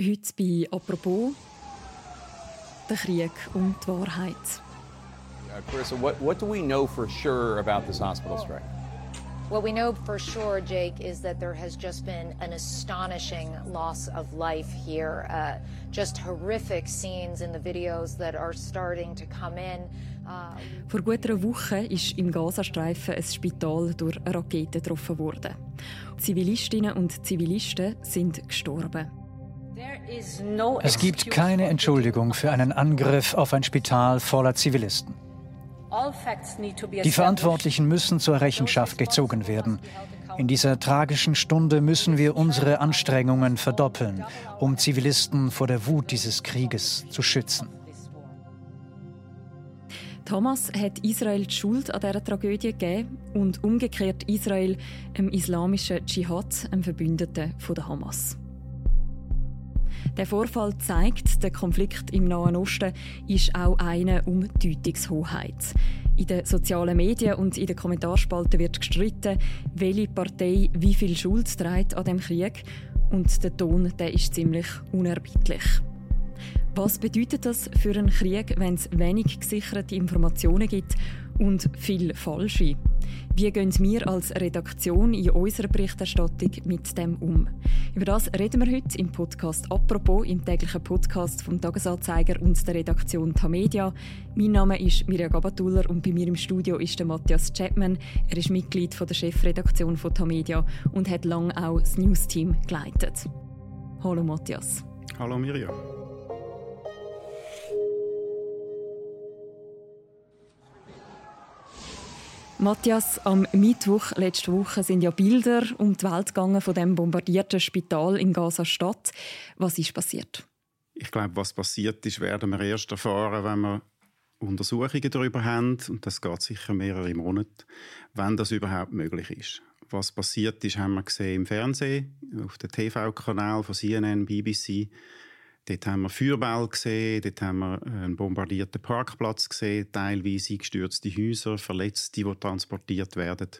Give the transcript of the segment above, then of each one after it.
Heute bei «Apropos» der Krieg um die Wahrheit. Uh, Carissa, what, what do we know for sure about this hospital strike? What we know for sure, Jake, is that there has just been an astonishing loss of life here. Uh, just horrific scenes in the videos that are starting to come in. Uh, Vor gut einer Woche ist im Gazastreifen ein Spital durch eine Rakete getroffen worden. Zivilistinnen und Zivilisten sind gestorben. Es gibt keine Entschuldigung für einen Angriff auf ein Spital voller Zivilisten. Die Verantwortlichen müssen zur Rechenschaft gezogen werden. In dieser tragischen Stunde müssen wir unsere Anstrengungen verdoppeln, um Zivilisten vor der Wut dieses Krieges zu schützen. Thomas hat Israel die Schuld an dieser Tragödie gegeben und umgekehrt Israel im islamischen Dschihad, einem Verbündeten von der Hamas. Der Vorfall zeigt, der Konflikt im Nahen Osten ist auch einer um Deutungshoheit. In den sozialen Medien und in den Kommentarspalten wird gestritten, welche Partei wie viel Schuld trägt an dem Krieg. Und der Ton der ist ziemlich unerbittlich. Was bedeutet das für einen Krieg, wenn es wenig gesicherte Informationen gibt und viel falsche? Wie gehen wir als Redaktion in unserer Berichterstattung mit dem um? Über das reden wir heute im Podcast «Apropos», im täglichen Podcast vom Tagesanzeiger und der Redaktion Tamedia. Mein Name ist Mirja Gabatuller und bei mir im Studio ist der Matthias Chapman. Er ist Mitglied der Chefredaktion von Tamedia und hat lange auch das News-Team geleitet. Hallo Matthias. Hallo Mirja. Matthias, am Mittwoch letzte Woche sind ja Bilder um die Welt gegangen von dem bombardierten Spital in Gaza-Stadt. Was ist passiert? Ich glaube, was passiert ist, werden wir erst erfahren, wenn wir Untersuchungen darüber haben. Und das geht sicher mehrere Monate, wenn das überhaupt möglich ist. Was passiert ist, haben wir gesehen im Fernsehen, auf dem TV-Kanal von CNN, BBC. Dort haben wir Feuerball gesehen, dort haben wir einen bombardierten Parkplatz gesehen, teilweise gestürzte Häuser, Verletzte, die transportiert werden.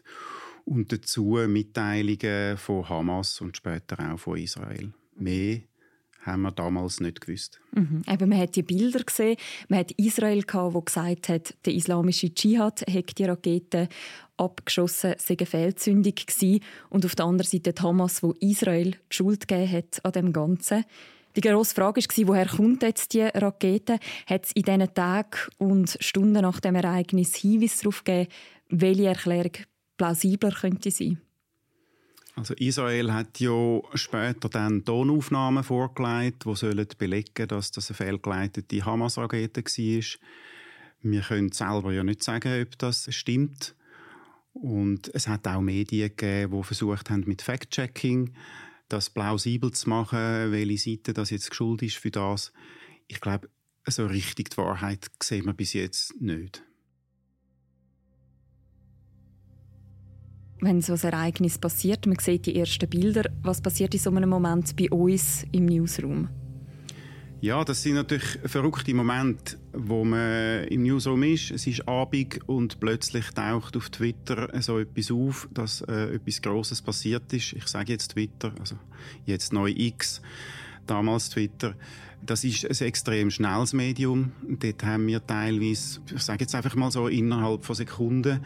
Und dazu Mitteilungen von Hamas und später auch von Israel. Mehr haben wir damals nicht gewusst. Mhm. Eben, man hat die Bilder gesehen, man hat Israel gehabt, wo gesagt hat, der islamische Dschihad hätte die Raketen abgeschossen, sei eine Fehlzündung gewesen. und auf der anderen Seite die Hamas, wo Israel die Schuld gegeben hat an dem Ganzen. Die grosse Frage war, woher kommt jetzt die Rakete? Hat es in diesen Tagen und Stunden nach dem Ereignis Hinweise darauf gegeben, welche Erklärung plausibler könnte sein? Also Israel hat ja später dann Tonaufnahmen vorgelegt, die sollen belegen, dass das eine fehlgeleitete Hamas-Rakete war. Wir können selber ja nicht sagen, ob das stimmt. Und es hat auch Medien gegeben, die versucht haben mit Fact-Checking das plausibel zu machen, welche Seite das jetzt schuld ist für das. Ich glaube, so richtig die Wahrheit sehen wir bis jetzt nicht. Wenn so ein Ereignis passiert, man sieht die ersten Bilder, was passiert in so einem Moment bei uns im Newsroom? Ja, das sind natürlich verrückte Momente, wo man im Newsroom ist. Es ist Abend und plötzlich taucht auf Twitter so etwas auf, dass äh, etwas Grosses passiert ist. Ich sage jetzt Twitter, also jetzt neu X, damals Twitter. Das ist ein extrem schnelles Medium. Dort haben wir teilweise, ich sage jetzt einfach mal so innerhalb von Sekunden,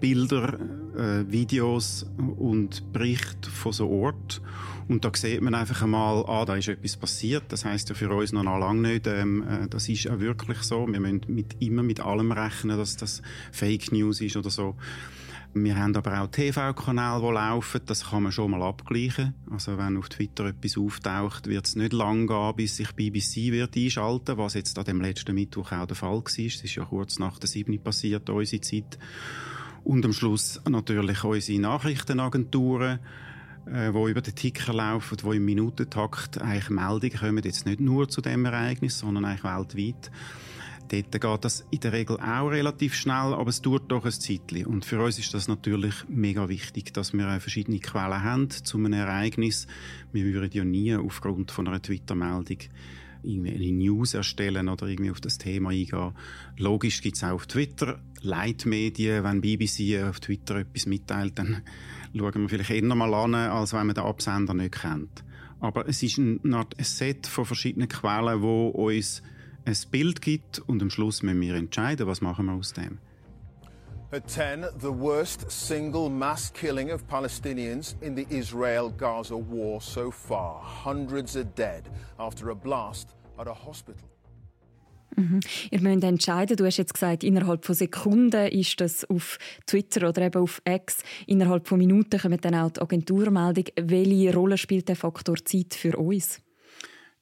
Bilder, äh, Videos und Berichte von so Ort. Und da sieht man einfach einmal, ah, da ist etwas passiert. Das heißt ja für uns noch lange nicht, ähm, äh, das ist auch wirklich so. Wir müssen mit, immer mit allem rechnen, dass das Fake News ist oder so. Wir haben aber auch TV-Kanäle, die laufen. Das kann man schon mal abgleichen. Also wenn auf Twitter etwas auftaucht, wird es nicht lang gehen, bis sich BBC wird einschalten, was jetzt an dem letzten Mittwoch auch der Fall war. Das ist ja kurz nach der 7. passiert, unsere Zeit. Und am Schluss natürlich unsere Nachrichtenagenturen, äh, wo über den Ticker laufen, wo im Minutentakt eigentlich Meldungen kommen, jetzt nicht nur zu dem Ereignis, sondern eigentlich weltweit. Dort geht das in der Regel auch relativ schnell, aber es dauert doch ein Zeitchen. Und für uns ist das natürlich mega wichtig, dass wir verschiedene Quellen haben zu einem Ereignis. Wir würden ja nie aufgrund von einer Twitter-Meldung irgendwie eine News erstellen oder irgendwie auf das Thema eingehen. Logisch gibt es auch auf Twitter Leitmedien. Wenn BBC auf Twitter etwas mitteilt, dann schauen wir vielleicht eher mal an, als wenn man den Absender nicht kennt. Aber es ist ein, ein Set von verschiedenen Quellen, wo uns ein Bild gibt und am Schluss müssen wir entscheiden, was machen wir aus dem. At 10, the worst single mass killing of Palestinians in the Israel-Gaza war so far. Hundreds are dead after a blast at a hospital. Mhm. Ihr müsst entscheiden. Du hast jetzt gesagt, innerhalb von Sekunden ist das auf Twitter oder eben auf X. Innerhalb von Minuten kommt dann auch die Agenturmeldung. Welche Rolle spielt der Faktor Zeit für uns?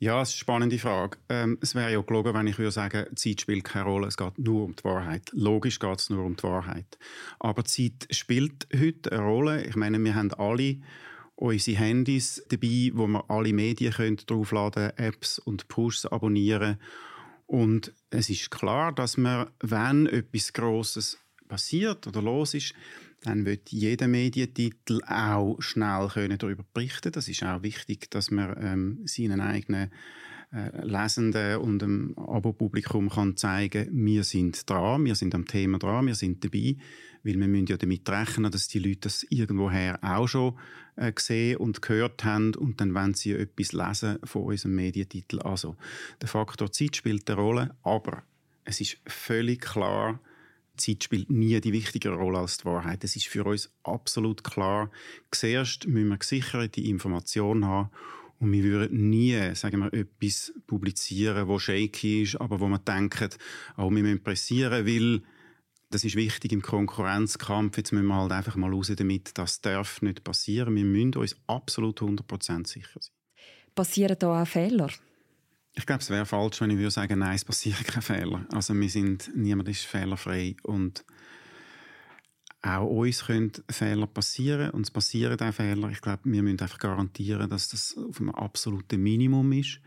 Ja, es ist eine spannende Frage. Ähm, es wäre ja gelogen, wenn ich würde sagen, Zeit spielt keine Rolle, es geht nur um die Wahrheit. Logisch geht es nur um die Wahrheit. Aber Zeit spielt heute eine Rolle. Ich meine, wir haben alle unsere Handys dabei, wo wir alle Medien können draufladen Apps und Pushs abonnieren und es ist klar, dass man, wenn etwas Grosses passiert oder los ist, dann wird jeder Medientitel auch schnell können darüber berichten. Das ist auch wichtig, dass man ähm, seinen eigenen äh, Lesenden und dem Abo-Publikum kann zeigen, wir sind dran, wir sind am Thema dran, wir sind dabei, weil wir müssen ja damit rechnen, dass die Leute das irgendwoher auch schon äh, gesehen und gehört haben und dann wenn sie etwas lesen von unserem Medientitel. Also der Faktor Zeit spielt eine Rolle, aber es ist völlig klar, Zeit spielt nie die wichtigere Rolle als die Wahrheit. Es ist für uns absolut klar. Zuerst müssen wir gesicherte Informationen haben und wir würden nie, sagen wir, etwas publizieren, wo shaky ist, aber wo man denkt, oh, wir müssen pressieren, weil das ist wichtig im Konkurrenzkampf. Jetzt müssen wir halt einfach mal raus damit, das darf nicht passieren. Wir müssen uns absolut 100% sicher sein. Passieren da auch Fehler? Ich glaube, es wäre falsch, wenn ich würde sagen, nein, es passieren keine Fehler. Also wir sind, niemand ist fehlerfrei und auch uns können Fehler passieren und es passieren auch Fehler. Ich glaube, wir müssen einfach garantieren, dass das auf einem absoluten Minimum ist,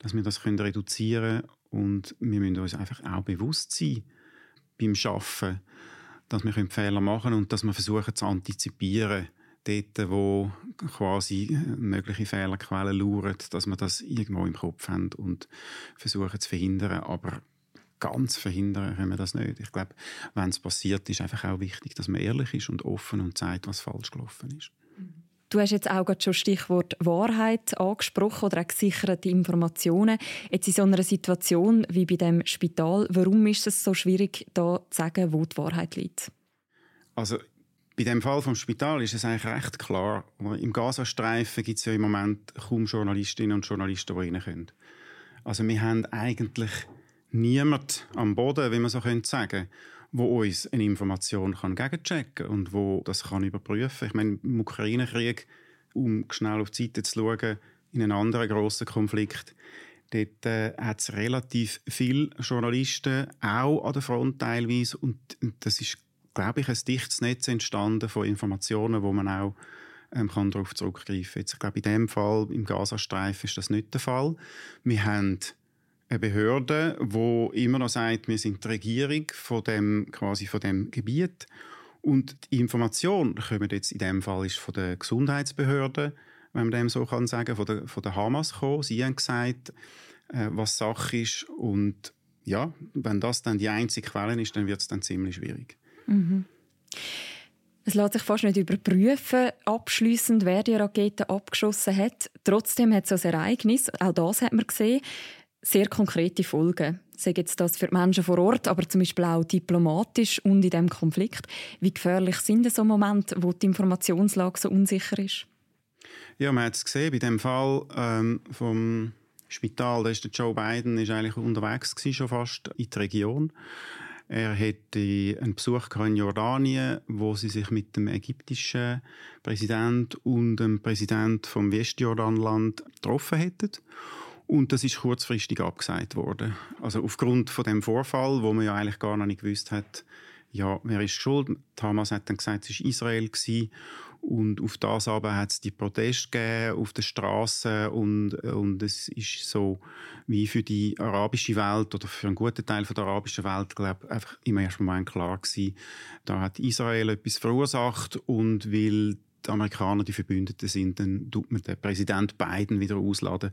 dass wir das können reduzieren und wir müssen uns einfach auch bewusst sein, beim Arbeiten, dass wir Fehler machen können und dass wir versuchen zu antizipieren, dort, wo quasi mögliche Fehlerquellen lauern, dass wir das irgendwo im Kopf haben und versuchen zu verhindern. Aber ganz verhindern können wir das nicht. Ich glaube, wenn es passiert, ist einfach auch wichtig, dass man ehrlich ist und offen und sagt, was falsch gelaufen ist. Du hast jetzt auch gerade schon Stichwort Wahrheit angesprochen oder auch gesicherte Informationen. Jetzt in so einer Situation wie bei dem Spital, warum ist es so schwierig, da zu sagen, wo die Wahrheit liegt? Also bei dem Fall vom Spital ist es eigentlich recht klar. Im Gazastreifen gibt es ja im Moment kaum Journalistinnen und Journalisten, die rein können. Also wir haben eigentlich niemand am Boden, wie man so könnte wo uns eine Information kann gegenchecken und wo das kann überprüfen. Ich meine, im Ukraine-Krieg, um schnell auf die Seite zu schauen, in einen anderen grossen Konflikt, dort äh, hat es relativ viele Journalisten, auch an der Front teilweise, und das ist, glaube ich, ein dichtes Netz entstanden von Informationen, wo man auch ähm, kann darauf zurückgreifen kann. Ich glaube, in dem Fall, im Gazastreifen, ist das nicht der Fall. Wir haben eine Behörde, wo immer noch sagt, wir sind die Regierung von dem, quasi von dem Gebiet. Und die Information kommt jetzt in dem Fall ist von der Gesundheitsbehörde, wenn man dem so kann sagen, von der, von der Hamas gekommen. Sie haben gesagt, äh, was Sache ist. Und ja, wenn das dann die einzige Quelle ist, dann wird es dann ziemlich schwierig. Mhm. Es lässt sich fast nicht überprüfen, abschließend, wer die Rakete abgeschossen hat. Trotzdem hat es ein Ereignis, auch das hat man gesehen, sehr konkrete Folgen. Sei jetzt das für die Menschen vor Ort, aber zum Beispiel auch diplomatisch und in diesem Konflikt. Wie gefährlich sind so Momente, wo die Informationslage so unsicher ist? Ja, man hat es gesehen, bei dem Fall ähm, vom Spital, da ist der Joe Biden ist eigentlich unterwegs gewesen, schon fast in die Region. Er hatte einen Besuch in Jordanien, wo sie sich mit dem ägyptischen Präsident und dem Präsident vom Westjordanland getroffen hätten. Und das ist kurzfristig abgesagt worden. Also aufgrund von dem Vorfall, wo man ja eigentlich gar noch nicht gewusst hat, ja, wer ist schuld? Hamas hat dann gesagt, es war Israel gewesen. Und auf das aber hat es die Proteste gegeben auf den Straßen und, und es ist so wie für die arabische Welt oder für einen guten Teil von der arabischen Welt, glaube einfach im ersten Moment klar gewesen, da hat Israel etwas verursacht und weil die Amerikaner die Verbündeten sind, dann tut man den Präsident Biden wieder ausladen.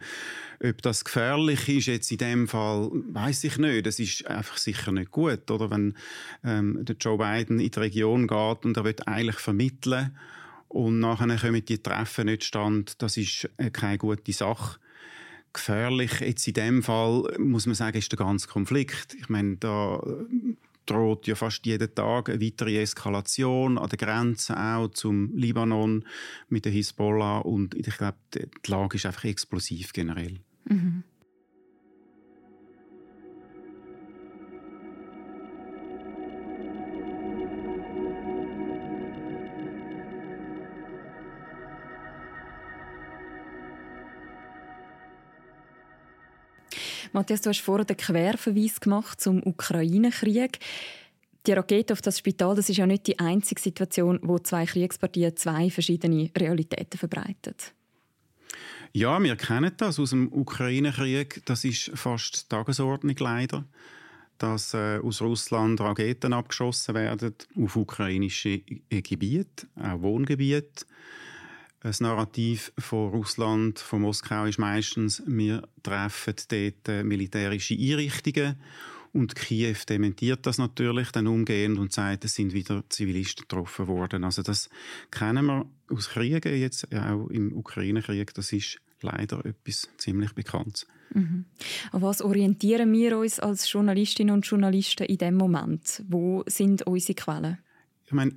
Ob das gefährlich ist jetzt in dem Fall, weiß ich nicht. Das ist einfach sicher nicht gut, oder wenn ähm, der Joe Biden in die Region geht und er wird eigentlich vermitteln und nachher kommen die Treffen nicht stand. Das ist äh, keine gute Sache. Gefährlich jetzt in dem Fall, muss man sagen, ist der ganze Konflikt. Ich meine, da droht ja fast jeden Tag eine weitere Eskalation an der Grenze auch zum Libanon mit der Hisbollah und ich glaube, die Lage ist einfach explosiv generell. Mhm. Matthias, du hast vorher den Querverweis gemacht zum Ukraine-Krieg. Die Rakete auf das Spital, das ist ja nicht die einzige Situation, wo zwei Kriegspartien zwei verschiedene Realitäten verbreitet. Ja, wir kennen das aus dem Ukraine-Krieg. Das ist fast Tagesordnung leider, dass äh, aus Russland Raketen abgeschossen werden auf ukrainische Gebiete, auch Wohngebiete. Das Narrativ von Russland, von Moskau ist meistens, wir treffen dort äh, militärische Einrichtungen und Kiew dementiert das natürlich dann umgehend und sagt, es sind wieder Zivilisten getroffen worden. Also das kennen wir aus Kriegen jetzt, auch im Ukraine-Krieg, das ist leider etwas ziemlich Bekanntes. Mhm. An was orientieren wir uns als Journalistinnen und Journalisten in dem Moment? Wo sind unsere Quellen? Ich meine,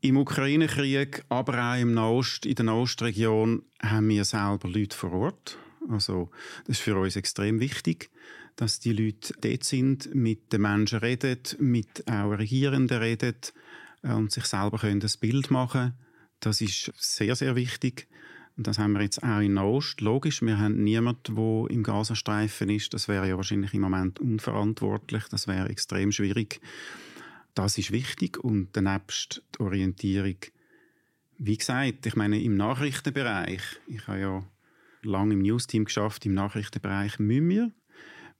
im Ukraine-Krieg, aber auch im Nahost, in der Nahostregion haben wir selber Leute vor Ort. Also das ist für uns extrem wichtig, dass die Leute dort sind, mit den Menschen reden, mit auch Regierenden reden äh, und sich selber können das Bild machen Das ist sehr, sehr wichtig. Und das haben wir jetzt auch in Nahost. Logisch, wir haben niemanden, der im Gazastreifen ist. Das wäre ja wahrscheinlich im Moment unverantwortlich. Das wäre extrem schwierig. Das ist wichtig und danebst die Orientierung, wie gesagt, ich meine im Nachrichtenbereich, ich habe ja lange im News-Team geschafft, im Nachrichtenbereich müssen wir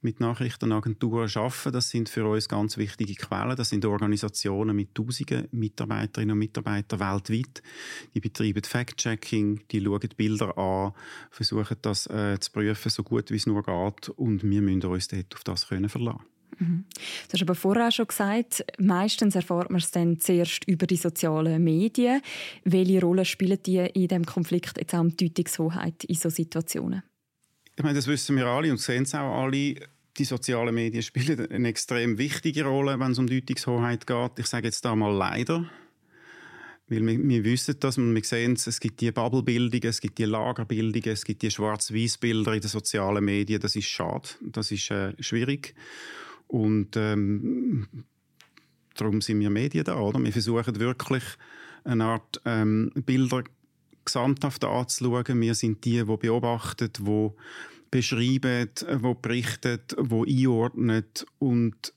mit Nachrichtenagenturen arbeiten. Das sind für uns ganz wichtige Quellen. Das sind Organisationen mit tausenden Mitarbeiterinnen und Mitarbeitern weltweit. Die betreiben Fact-Checking, die schauen Bilder an, versuchen das äh, zu prüfen, so gut wie es nur geht. Und wir müssen uns dort auf das können verlassen. Mhm. Du hast aber vorher schon gesagt, meistens erfahrt man es dann zuerst über die sozialen Medien. Welche Rolle spielen die in diesem Konflikt jetzt auch die Deutungshoheit in solchen Situationen? Ich meine, das wissen wir alle und sehen es auch alle. Die sozialen Medien spielen eine extrem wichtige Rolle, wenn es um Deutungshoheit geht. Ich sage jetzt da mal leider. Weil wir, wir wissen das und wir sehen es, es gibt die Bubblebildungen, es gibt die Lagerbildungen, es gibt die Schwarz-Weiß-Bilder in den sozialen Medien. Das ist schade, das ist äh, schwierig. Und ähm, darum sind wir Medien da, oder? Wir versuchen wirklich eine Art ähm, Bilder gesamthaft anzuschauen. Wir sind die, die beobachten, die beschreiben, die berichten, die einordnen. Und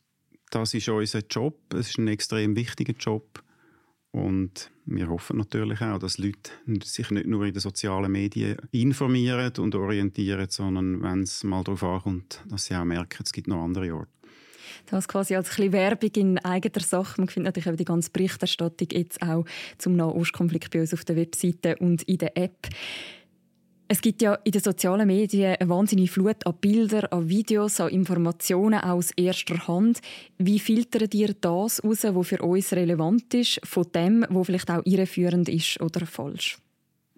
das ist unser Job. Es ist ein extrem wichtiger Job. Und wir hoffen natürlich auch, dass Leute sich nicht nur in den sozialen Medien informieren und orientieren, sondern wenn es mal darauf ankommt, dass sie auch merken, es gibt noch andere Orte. Das quasi als ein Werbung in eigener Sache. Man findet natürlich auch die ganze Berichterstattung jetzt auch zum Nahostkonflikt bei uns auf der Webseite und in der App. Es gibt ja in den sozialen Medien eine wahnsinnige Flut an Bildern, an Videos, an Informationen aus erster Hand. Wie filtert ihr das heraus, was für uns relevant ist, von dem, was vielleicht auch irreführend ist oder falsch?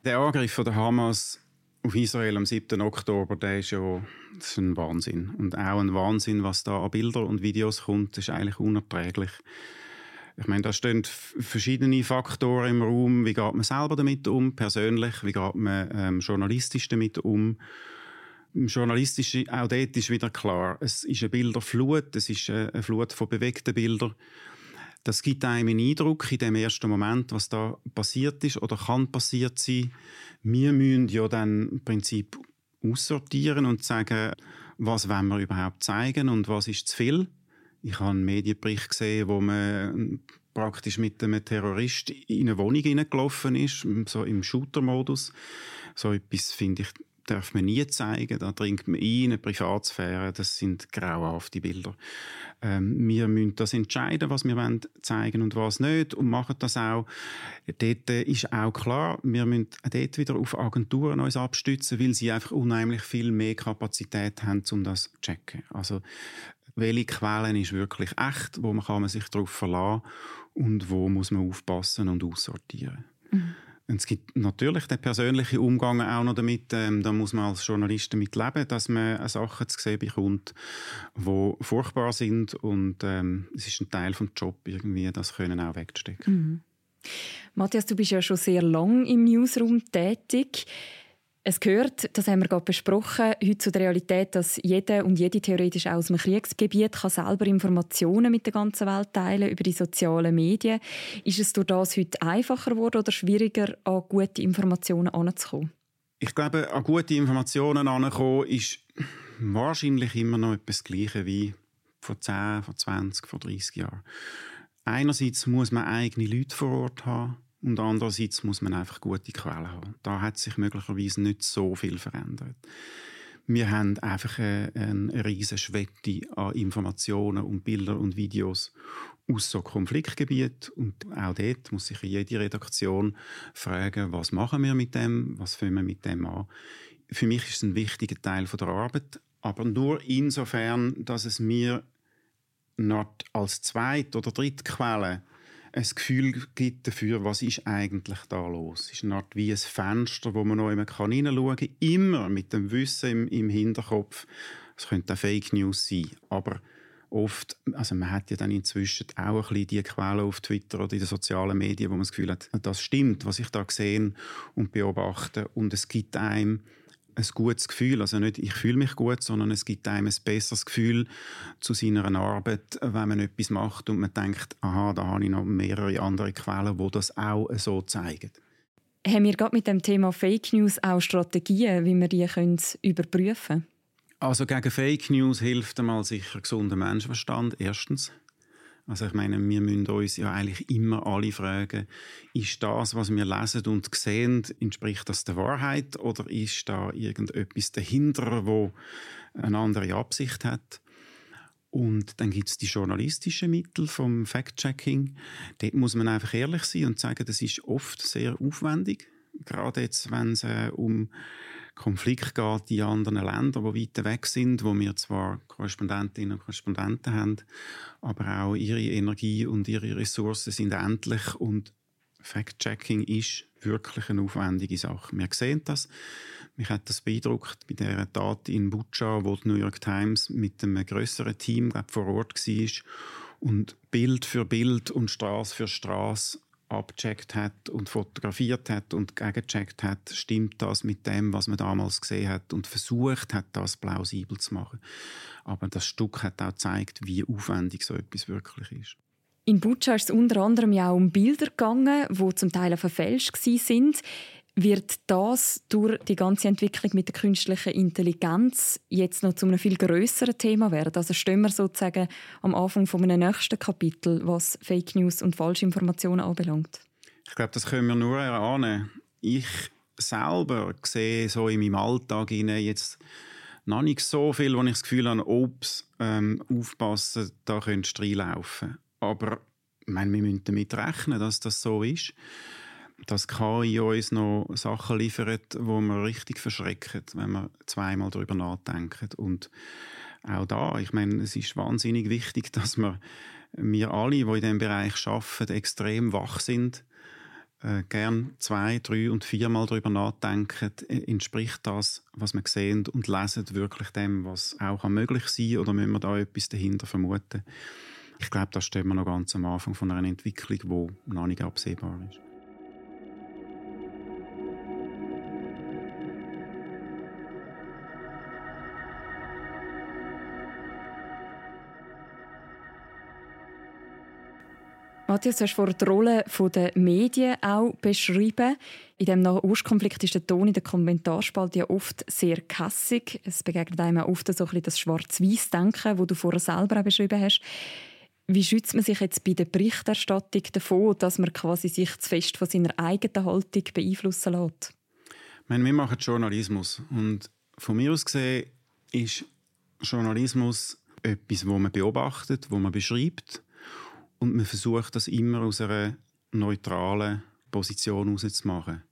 Der Angriff der Hamas auf Israel am 7. Oktober, der ist ja das ist ein Wahnsinn. Und auch ein Wahnsinn, was da an Bildern und Videos kommt, ist eigentlich unerträglich. Ich meine, da stehen verschiedene Faktoren im Raum. Wie geht man selber damit um, persönlich? Wie geht man ähm, journalistisch damit um? Im Journalistischen, auch dort ist wieder klar, es ist eine Bilderflut, es ist eine Flut von bewegten Bildern. Das gibt einem einen Eindruck in dem ersten Moment, was da passiert ist oder kann passiert sein. Wir müssen ja dann im Prinzip aussortieren und sagen, was wollen wir überhaupt zeigen und was ist zu viel. Ich habe einen Medienbericht gesehen, wo man praktisch mit einem Terrorist in eine Wohnung hineingelaufen ist, so im Shooter-Modus. So etwas finde ich darf man nie zeigen. Da dringt man ein, in eine Privatsphäre. Das sind grauenhafte Bilder. Ähm, wir müssen das entscheiden, was wir wollen zeigen und was nicht und machen das auch. Dort ist auch klar, wir müssen dort wieder auf Agenturen uns abstützen, weil sie einfach unheimlich viel mehr Kapazität haben, um das zu checken. Also welche Quellen ist wirklich echt, wo man kann man sich darauf verlassen und wo muss man aufpassen und aussortieren. Mhm. Und es gibt natürlich den persönlichen Umgang auch noch damit. Ähm, da muss man als Journalist damit leben, dass man Sachen zu sehen bekommt, die furchtbar sind. Und ähm, es ist ein Teil des Jobs, irgendwie, das können auch wegzustecken. Mhm. Matthias, du bist ja schon sehr lang im Newsroom tätig. Es gehört, das haben wir gerade besprochen, heute zu der Realität, dass jeder und jede theoretisch aus einem Kriegsgebiet kann selber Informationen mit der ganzen Welt teilen über die sozialen Medien. Ist es durch das heute einfacher geworden oder schwieriger, an gute Informationen heranzukommen? Ich glaube, an gute Informationen heranzukommen ist wahrscheinlich immer noch etwas Gleiche wie vor 10, vor 20, vor 30 Jahren. Einerseits muss man eigene Leute vor Ort haben und andererseits muss man einfach gute Quellen haben. Da hat sich möglicherweise nicht so viel verändert. Wir haben einfach eine, eine riesige Schwette an Informationen und Bildern und Videos aus so Konfliktgebieten. Und auch dort muss sich jede Redaktion fragen, was machen wir mit dem, was fangen wir mit dem an. Für mich ist es ein wichtiger Teil der Arbeit, aber nur insofern, dass es mir nicht als zweite oder dritte Quelle ein Gefühl gibt dafür, was ist eigentlich da los. Es ist eine Art wie ein Fenster, wo man noch immer hineinschauen kann. Immer mit dem Wissen im, im Hinterkopf. Es könnte auch Fake News sein, aber oft, also man hat ja dann inzwischen auch ein bisschen die Quellen auf Twitter oder in den sozialen Medien, wo man das Gefühl hat, das stimmt, was ich da sehe und beobachte und es gibt einem ein gutes Gefühl. Also nicht, ich fühle mich gut, sondern es gibt einem ein besseres Gefühl zu seiner Arbeit, wenn man etwas macht und man denkt, aha, da habe ich noch mehrere andere Quellen, wo das auch so zeigen. Haben wir gerade mit dem Thema Fake News auch Strategien, wie wir die können überprüfen können? Also gegen Fake News hilft einmal sicher gesunder Menschenverstand, erstens. Also ich meine, wir müssen uns ja eigentlich immer alle fragen, ist das, was wir lesen und sehen, entspricht das der Wahrheit oder ist da irgendetwas dahinter, wo eine andere Absicht hat? Und dann gibt es die journalistischen Mittel vom Fact-Checking. Dort muss man einfach ehrlich sein und sagen, das ist oft sehr aufwendig. Gerade jetzt, wenn es äh, um Konflikt geht in anderen Ländern, die weiter weg sind, wo wir zwar Korrespondentinnen und Korrespondenten haben, aber auch ihre Energie und ihre Ressourcen sind endlich und Fact-Checking ist wirklich eine aufwendige Sache. Wir sehen das. Mich hat das beeindruckt bei der Tat in Butscha, wo die New York Times mit einem größeren Team glaub, vor Ort war und Bild für Bild und Straße für Straße abgecheckt hat und fotografiert hat und gegengecheckt hat, stimmt das mit dem, was man damals gesehen hat und versucht hat, das plausibel zu machen. Aber das Stück hat auch gezeigt, wie aufwendig so etwas wirklich ist. In Butscha ist es unter anderem ja auch um Bilder gegangen, die zum Teil verfälscht sind. Wird das durch die ganze Entwicklung mit der künstlichen Intelligenz jetzt noch zu einem viel größeren Thema werden? Also stehen wir sozusagen am Anfang von einem nächsten Kapitel, was Fake News und Falschinformationen anbelangt? Ich glaube, das können wir nur erahnen. Ich selber sehe so in meinem Alltag jetzt noch nicht so viel, wo ich das Gefühl habe, ups, ähm, aufpassen, da könnte du reinlaufen. Aber ich meine, wir müssen damit rechnen, dass das so ist dass KI uns noch Sachen liefert, wo man richtig verschrecken, wenn man zweimal darüber nachdenkt. Und auch da, ich meine, es ist wahnsinnig wichtig, dass wir, wir alle, die in diesem Bereich arbeiten, extrem wach sind, äh, gern zwei, drei und viermal darüber nachdenken, äh, entspricht das, was wir sehen und lesen, wirklich dem, was auch möglich sein kann, oder müssen wir da etwas dahinter vermuten? Ich glaube, da stehen wir noch ganz am Anfang von einer Entwicklung, die noch nicht absehbar ist. Matthias, du hast vor die Rolle der Medien auch beschrieben. In dem Nahostkonflikt ist der Ton in der Kommentarspalte ja oft sehr kassig. Es begegnet einem auch oft so ein das Schwarz-Weiß-Denken, das du vorher selber auch beschrieben hast. Wie schützt man sich jetzt bei der Berichterstattung davon, dass man quasi sich zu fest von seiner eigenen Haltung beeinflussen lässt? Meine, wir machen Journalismus und von mir aus gesehen ist Journalismus etwas, wo man beobachtet, wo man beschreibt und man versucht das immer aus einer neutralen Position herauszumachen.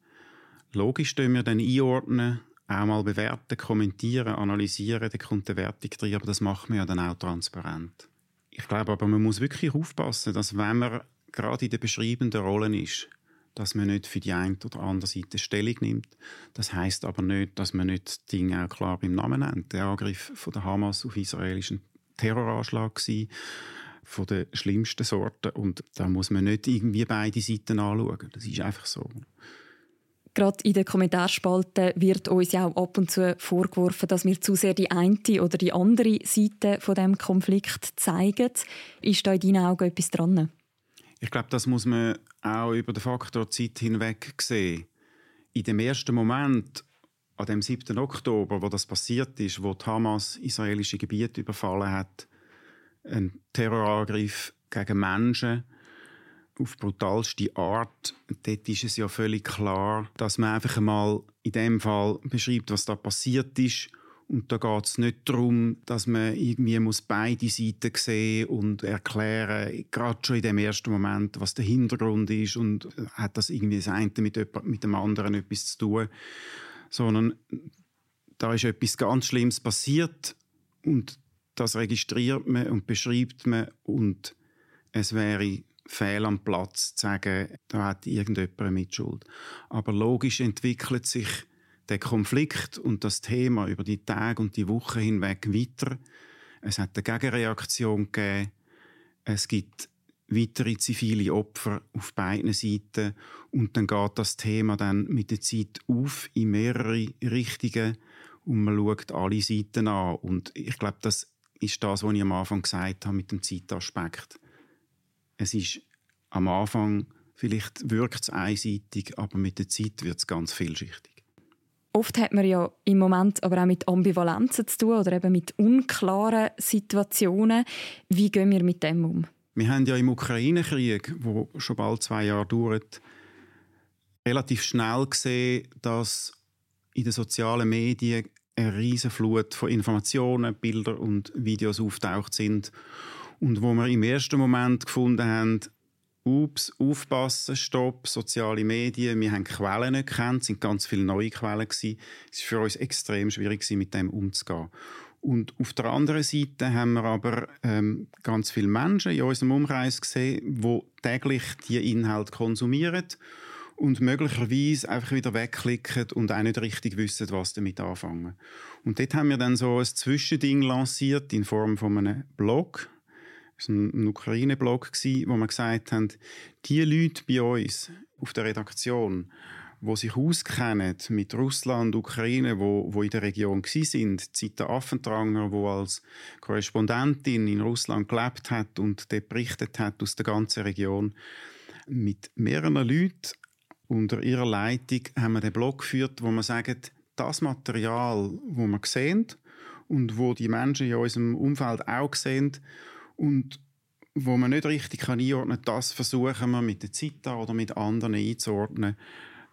Logisch können wir dann einordnen, auch mal bewerten, kommentieren, analysieren, dann kommt eine Wertung drin, aber das macht man ja dann auch transparent. Ich glaube aber, man muss wirklich aufpassen, dass wenn man gerade in der beschreibenden Rolle ist, dass man nicht für die eine oder andere Seite Stellung nimmt. Das heißt aber nicht, dass man nicht das Ding auch klar beim Namen nennt. Der Angriff von der Hamas auf Israel ist ein Terroranschlag gewesen, von der schlimmsten Sorte und da muss man nicht irgendwie beide Seiten anschauen. Das ist einfach so. Gerade in den Kommentarspalten wird uns ja auch ab und zu vorgeworfen, dass wir zu sehr die eine oder die andere Seite von dem Konflikt zeigen. Ist da in deinen Augen etwas dran? Ich glaube, das muss man auch über den Faktor Zeit hinweg sehen. In dem ersten Moment, an dem 7. Oktober, wo das passiert ist, wo die Hamas israelische Gebiete überfallen hat, ein Terrorangriff gegen Menschen, auf brutalste Art. Dort ist es ja völlig klar, dass man einfach einmal in dem Fall beschreibt, was da passiert ist. Und da geht es nicht darum, dass man irgendwie muss beide Seiten sehen und erklären, gerade schon in dem ersten Moment, was der Hintergrund ist und hat das irgendwie das eine mit, mit dem anderen etwas zu tun, sondern da ist etwas ganz Schlimmes passiert und das registriert man und beschreibt man und es wäre fehl am Platz zu sagen, da hat irgendjemand eine Mitschuld. Aber logisch entwickelt sich der Konflikt und das Thema über die Tage und die Wochen hinweg weiter. Es hat eine Gegenreaktion gegeben. Es gibt weitere zivile Opfer auf beiden Seiten und dann geht das Thema dann mit der Zeit auf in mehrere Richtungen und man schaut alle Seiten an und ich glaube, das ist das, was ich am Anfang gesagt habe mit dem Zeitaspekt es ist am Anfang, vielleicht wirkt es einseitig, aber mit der Zeit wird es ganz vielschichtig. Oft hat man ja im Moment aber auch mit Ambivalenzen zu tun oder eben mit unklaren Situationen. Wie gehen wir mit dem um? Wir haben ja im Ukraine-Krieg, wo schon bald zwei Jahre dauert, relativ schnell gesehen, dass in den sozialen Medien eine riesige Flut von Informationen, Bildern und Videos auftaucht sind und wo wir im ersten Moment gefunden haben, ups, aufpassen, stopp, soziale Medien, wir haben Quellen nicht gekannt, es sind ganz viele neue Quellen gewesen. Es war für uns extrem schwierig gewesen, mit dem umzugehen. Und auf der anderen Seite haben wir aber ähm, ganz viele Menschen in unserem Umkreis gesehen, die täglich die Inhalte konsumieren und möglicherweise einfach wieder wegklicken und auch nicht richtig wissen, was damit anfangen. Und dort haben wir dann so ein Zwischending lanciert in Form von einem Blog, das war ein Ukraine-Blog, wo wir gesagt haben, die Leute bei uns auf der Redaktion, die sich auskennen mit Russland, Ukraine, wo, wo in der Region sind, Zita Affentranger, wo als Korrespondentin in Russland gelebt hat und dort berichtet hat aus der ganzen Region, mit mehreren Leuten unter ihrer Leitung haben wir den Blog geführt, wo wir sagen, das Material, wo wir sehen und wo die Menschen in unserem Umfeld auch sehen und wo man nicht richtig kann einordnen kann, das versuchen wir mit der Zita oder mit anderen einzuordnen,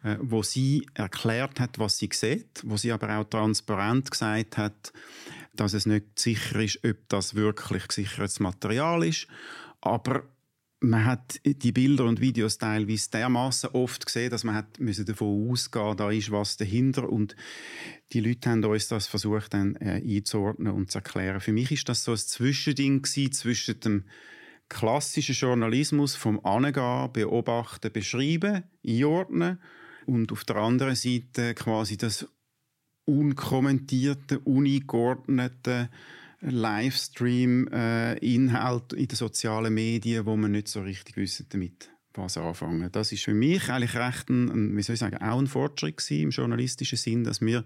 äh, wo sie erklärt hat, was sie sieht, wo sie aber auch transparent gesagt hat, dass es nicht sicher ist, ob das wirklich gesichertes Material ist, aber man hat die Bilder und Videos teilweise dermaßen oft gesehen, dass man hat müssen davon ausgehen, da ist was dahinter und die Leute haben uns das versucht dann äh, einzuordnen und zu erklären. Für mich ist das so ein Zwischending zwischen dem klassischen Journalismus vom Angehen, Beobachten, Beschreiben, Einordnen und auf der anderen Seite quasi das unkommentierte, uneingeordnete Livestream-Inhalt äh, in den sozialen Medien, wo man nicht so richtig wissen damit was anfangen. Das ist für mich eigentlich recht ein, wie soll ich sagen, auch ein Fortschritt im journalistischen Sinn, dass wir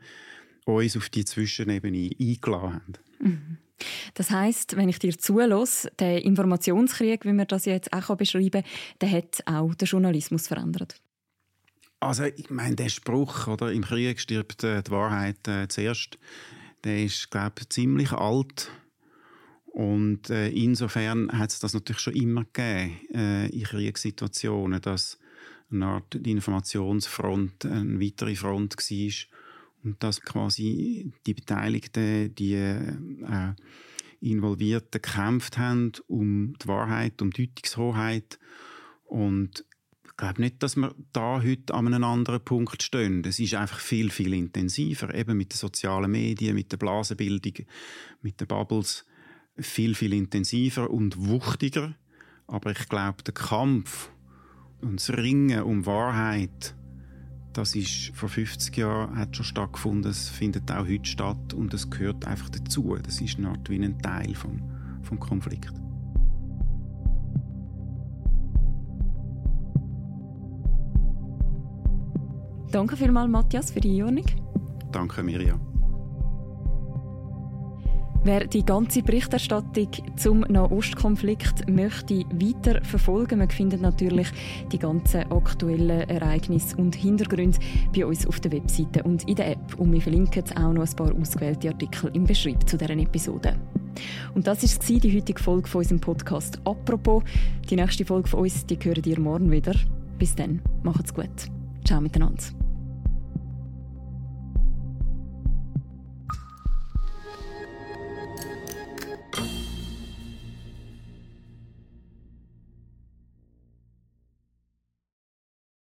uns auf die Zwischenebene eingeladen haben. Mhm. Das heißt, wenn ich dir zulasse, der Informationskrieg, wie wir das jetzt auch beschreiben der hat auch den Journalismus verändert. Also ich meine, der Spruch, oder, im Krieg stirbt äh, die Wahrheit äh, zuerst, der ist, glaube ich, ziemlich alt. Und äh, insofern hat es das natürlich schon immer gegeben äh, in Kriegssituationen, dass eine Art die Informationsfront eine weitere Front war und dass quasi die Beteiligten, die äh, Involvierten gekämpft haben um die Wahrheit, um Deutungshoheit und ich glaube nicht, dass wir da heute an einem anderen Punkt stehen. Es ist einfach viel, viel intensiver. Eben mit den sozialen Medien, mit der Blasenbildung, mit den Bubbles. Viel, viel intensiver und wuchtiger. Aber ich glaube, der Kampf und das Ringen um Wahrheit, das ist vor 50 Jahren hat schon stattgefunden, es findet auch heute statt und es gehört einfach dazu. Das ist eine Art wie ein Teil vom, vom Konflikt. Danke vielmals, Matthias, für die Einordnung. Danke, Mirja. Wer die ganze Berichterstattung zum Nahostkonflikt möchte weiter verfolgen, man findet natürlich die ganzen aktuellen Ereignisse und Hintergründe bei uns auf der Webseite und in der App. Und wir verlinken auch noch ein paar ausgewählte Artikel im Beschreib zu deren Episode. Und das war die heutige Folge von unserem Podcast «Apropos». Die nächste Folge von uns, die hören ihr morgen wieder. Bis dann, macht's gut. Ciao miteinander.